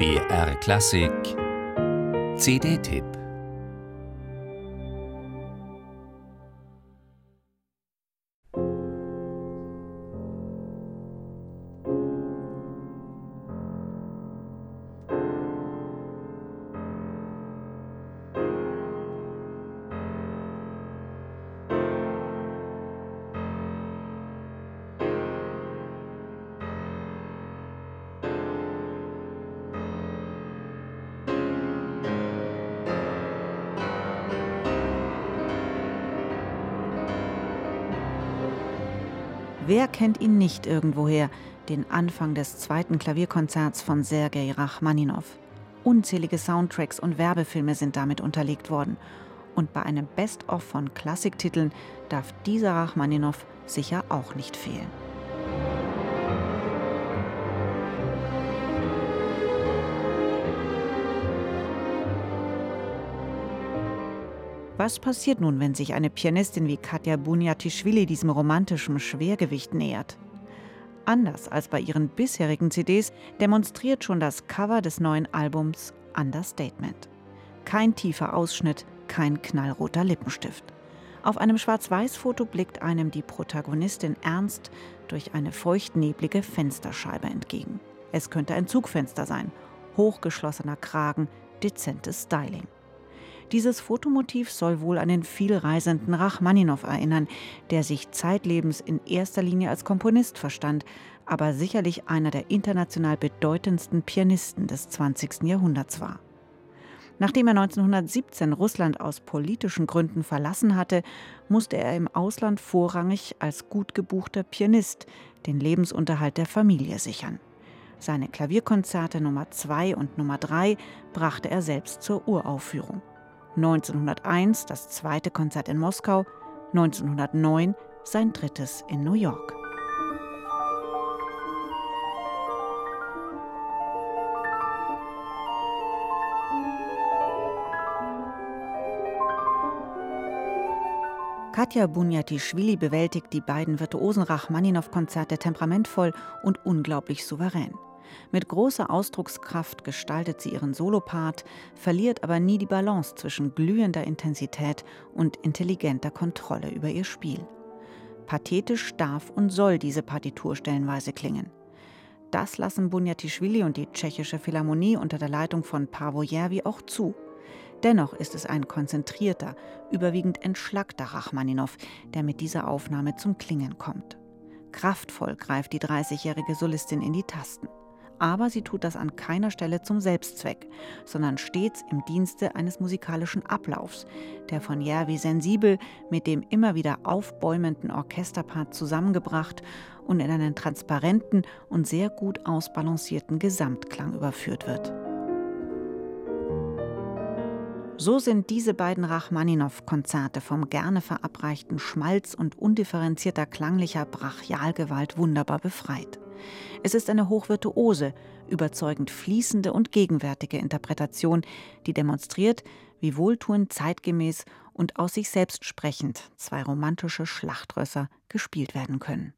BR Klassik. CD-Tipp Wer kennt ihn nicht irgendwoher, den Anfang des zweiten Klavierkonzerts von Sergei Rachmaninow? Unzählige Soundtracks und Werbefilme sind damit unterlegt worden. Und bei einem Best-of von Klassiktiteln darf dieser Rachmaninow sicher auch nicht fehlen. Was passiert nun, wenn sich eine Pianistin wie Katja Bunyatischvili diesem romantischen Schwergewicht nähert? Anders als bei ihren bisherigen CDs demonstriert schon das Cover des neuen Albums Understatement. Kein tiefer Ausschnitt, kein knallroter Lippenstift. Auf einem Schwarz-Weiß-Foto blickt einem die Protagonistin ernst durch eine feuchtneblige Fensterscheibe entgegen. Es könnte ein Zugfenster sein, hochgeschlossener Kragen, dezentes Styling. Dieses Fotomotiv soll wohl an den vielreisenden Rachmaninow erinnern, der sich zeitlebens in erster Linie als Komponist verstand, aber sicherlich einer der international bedeutendsten Pianisten des 20. Jahrhunderts war. Nachdem er 1917 Russland aus politischen Gründen verlassen hatte, musste er im Ausland vorrangig als gut gebuchter Pianist den Lebensunterhalt der Familie sichern. Seine Klavierkonzerte Nummer 2 und Nummer 3 brachte er selbst zur Uraufführung. 1901 das zweite Konzert in Moskau, 1909 sein drittes in New York. Katja Bunyatischvili bewältigt die beiden virtuosen Rachmaninow-Konzerte temperamentvoll und unglaublich souverän. Mit großer Ausdruckskraft gestaltet sie ihren Solopart, verliert aber nie die Balance zwischen glühender Intensität und intelligenter Kontrolle über ihr Spiel. Pathetisch darf und soll diese Partitur stellenweise klingen. Das lassen Bunyatischvili und die tschechische Philharmonie unter der Leitung von Pavo Järvi auch zu. Dennoch ist es ein konzentrierter, überwiegend entschlackter Rachmaninow, der mit dieser Aufnahme zum Klingen kommt. Kraftvoll greift die 30-jährige Solistin in die Tasten aber sie tut das an keiner Stelle zum Selbstzweck, sondern stets im Dienste eines musikalischen Ablaufs, der von Järvi sensibel mit dem immer wieder aufbäumenden Orchesterpart zusammengebracht und in einen transparenten und sehr gut ausbalancierten Gesamtklang überführt wird. So sind diese beiden Rachmaninow-Konzerte vom gerne verabreichten Schmalz und undifferenzierter klanglicher Brachialgewalt wunderbar befreit. Es ist eine hochvirtuose, überzeugend fließende und gegenwärtige Interpretation, die demonstriert, wie wohltuend zeitgemäß und aus sich selbst sprechend zwei romantische Schlachtrösser gespielt werden können.